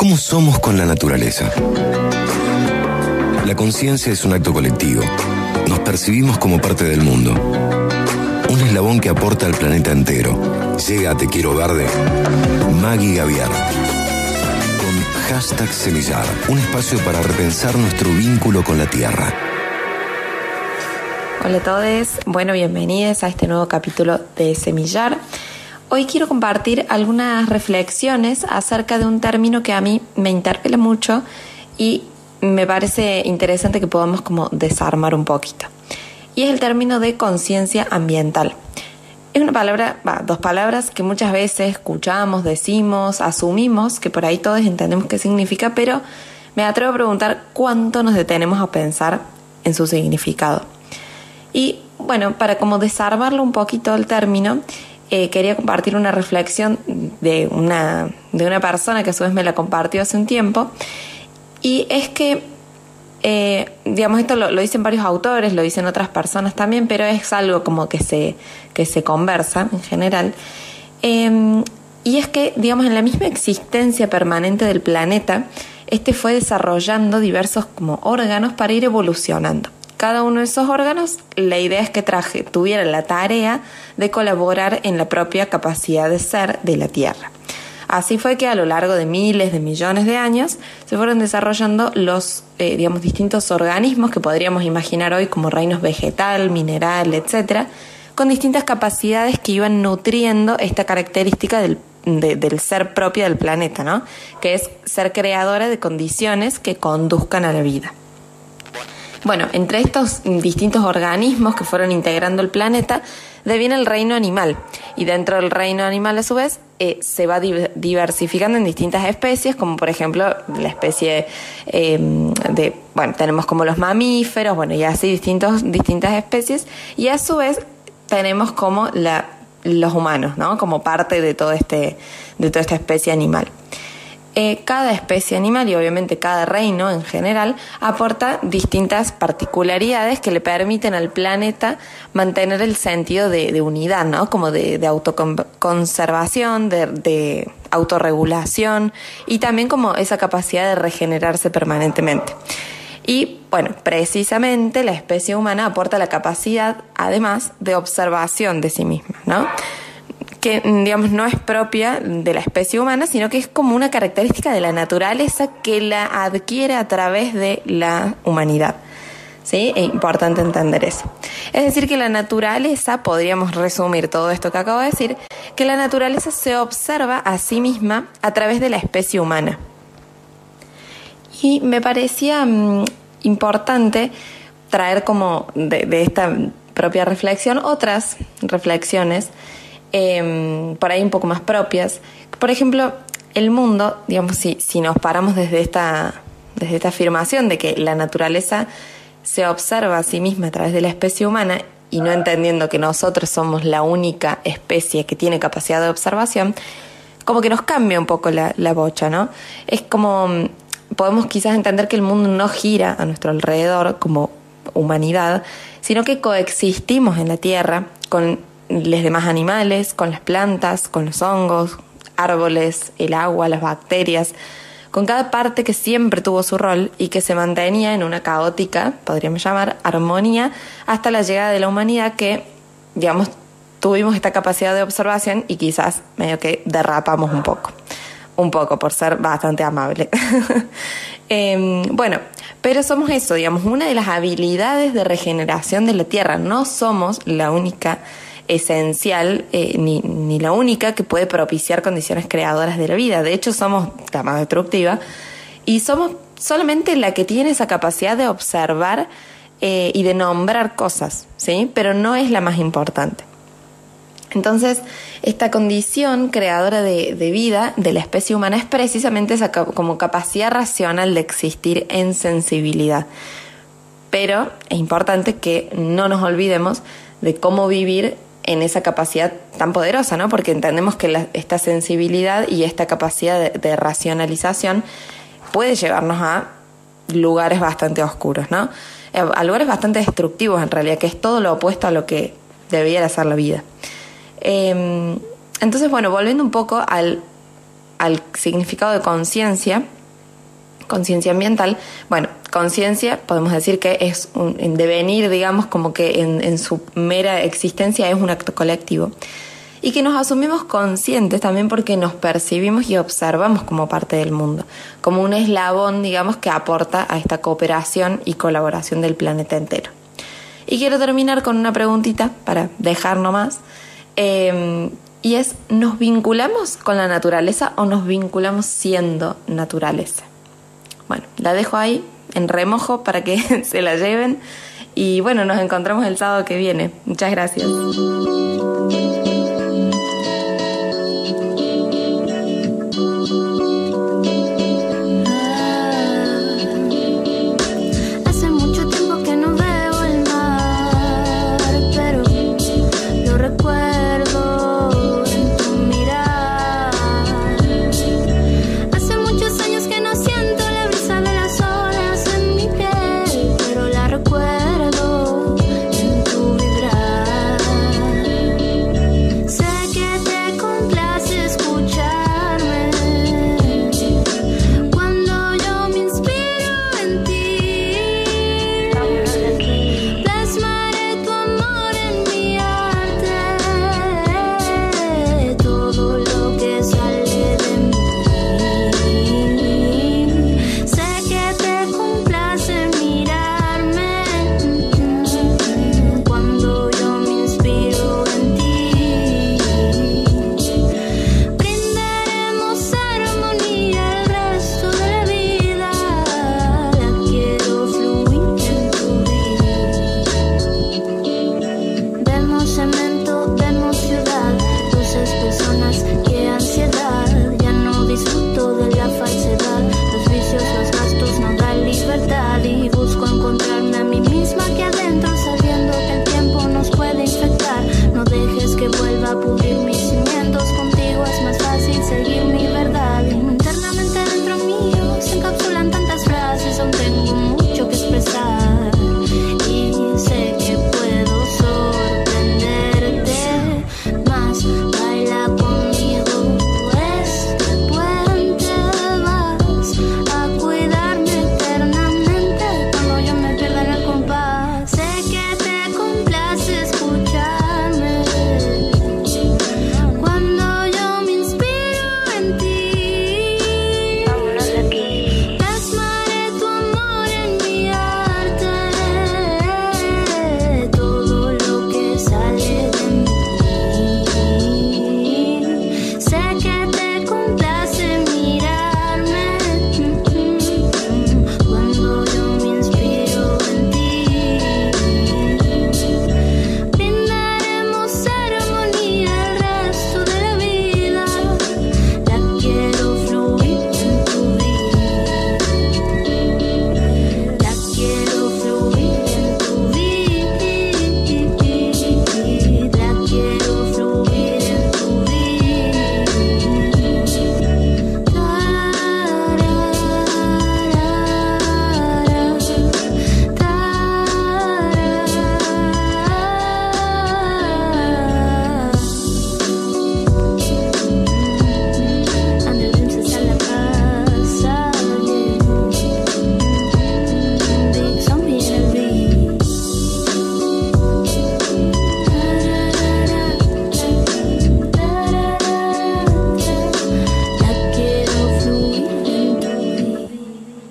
¿Cómo somos con la naturaleza? La conciencia es un acto colectivo. Nos percibimos como parte del mundo. Un eslabón que aporta al planeta entero. Llega a Te Quiero Verde, Maggie Gaviar. Con hashtag Semillar, un espacio para repensar nuestro vínculo con la tierra. Hola a todos, bueno, bienvenidos a este nuevo capítulo de Semillar. Hoy quiero compartir algunas reflexiones acerca de un término que a mí me interpela mucho y me parece interesante que podamos como desarmar un poquito. Y es el término de conciencia ambiental. Es una palabra, dos palabras que muchas veces escuchamos, decimos, asumimos, que por ahí todos entendemos qué significa, pero me atrevo a preguntar cuánto nos detenemos a pensar en su significado. Y bueno, para como desarmarlo un poquito el término, eh, quería compartir una reflexión de una, de una persona que a su vez me la compartió hace un tiempo. Y es que, eh, digamos, esto lo, dicen varios autores, lo dicen otras personas también, pero es algo como que se, que se conversa en general. Em, y es que, digamos, en la misma existencia permanente del planeta, este fue desarrollando diversos como órganos para ir evolucionando cada uno de esos órganos, la idea es que traje, tuviera la tarea de colaborar en la propia capacidad de ser de la Tierra. Así fue que a lo largo de miles de millones de años se fueron desarrollando los, eh, digamos, distintos organismos que podríamos imaginar hoy como reinos vegetal, mineral, etcétera, con distintas capacidades que iban nutriendo esta característica del, del ser propia del planeta, ¿no? Que es ser creadora de condiciones que conduzcan a la vida. Bueno, entre estos distintos organismos que fueron integrando el planeta, deviene el reino animal. Y dentro del reino animal, a su vez, eh, se va diversificando en distintas especies, como por ejemplo la especie em, de, bueno, tenemos como los mamíferos, bueno, y así distintos, distintas especies. Y a su vez tenemos como la, los humanos, ¿no? Como parte de todo este, de toda esta especie animal. Eh, cada especie animal y obviamente cada reino en general aporta distintas particularidades que le permiten al planeta mantener el sentido de, unidad, ¿no? Como de, autoconservación, de, de autorregulación y también como esa capacidad de regenerarse permanentemente. Y bueno, precisamente la especie humana aporta la capacidad, además, de observación de sí misma, ¿no? Que digamos no es propia de la especie humana, sino que es como una característica de la naturaleza que la adquiere a través de la humanidad. ¿Sí? Es importante entender eso. Es decir, que la naturaleza, podríamos resumir todo esto que acabo de decir, que la naturaleza se observa a sí misma a través de la especie humana. Y me parecía mm, importante traer como de esta propia reflexión otras reflexiones Em, por ahí un poco más propias. Por ejemplo, el mundo, digamos, si, si nos paramos desde esta, desde esta afirmación de que la naturaleza se observa a sí misma a través de la especie humana y no entendiendo que nosotros somos la única especie que tiene capacidad de observación, como que nos cambia un poco la, la bocha, ¿no? Es como podemos quizás entender que el mundo no gira a nuestro alrededor como humanidad, sino que coexistimos en la Tierra con los demás animales, con las plantas, con los hongos, árboles, el agua, las bacterias, con cada parte que siempre tuvo su rol y que se mantenía en una caótica, podríamos llamar, armonía, hasta la llegada de la humanidad que, digamos, tuvimos esta capacidad de observación y quizás medio que derrapamos un poco. Un poco, por ser bastante amable. Em, bueno, pero somos eso, digamos, una de las habilidades de regeneración de la Tierra. No somos la única esencial eh, ni, ni, la única que puede propiciar condiciones creadoras de la vida. De hecho, somos la más destructiva y somos solamente la que tiene esa capacidad de observar eh, y de nombrar cosas, ¿sí? Pero no es la más importante. Entonces, esta condición creadora de, de, vida de la especie humana es precisamente esa como capacidad racional de existir en sensibilidad. Pero es importante que no nos olvidemos de cómo vivir en esa capacidad tan poderosa, ¿no? Porque entendemos que esta sensibilidad y esta capacidad de, racionalización puede llevarnos a lugares bastante oscuros, ¿no? Eh, a lugares bastante destructivos en realidad, que es todo lo opuesto a lo que debería ser la vida. Em, entonces, bueno, volviendo un poco al significado de conciencia, conciencia ambiental, bueno, conciencia podemos decir que es un devenir, digamos, como que en, su mera existencia es un acto colectivo y que nos asumimos conscientes también porque nos percibimos y observamos como parte del mundo, como un eslabón, digamos, que aporta a esta cooperación y colaboración del planeta entero. Y quiero terminar con una preguntita para dejar nomás, eh, y es, ¿nos vinculamos con la naturaleza o nos vinculamos siendo naturaleza? Bueno, la dejo ahí en remojo para que se la lleven y bueno, nos encontramos el sábado que viene. Muchas gracias.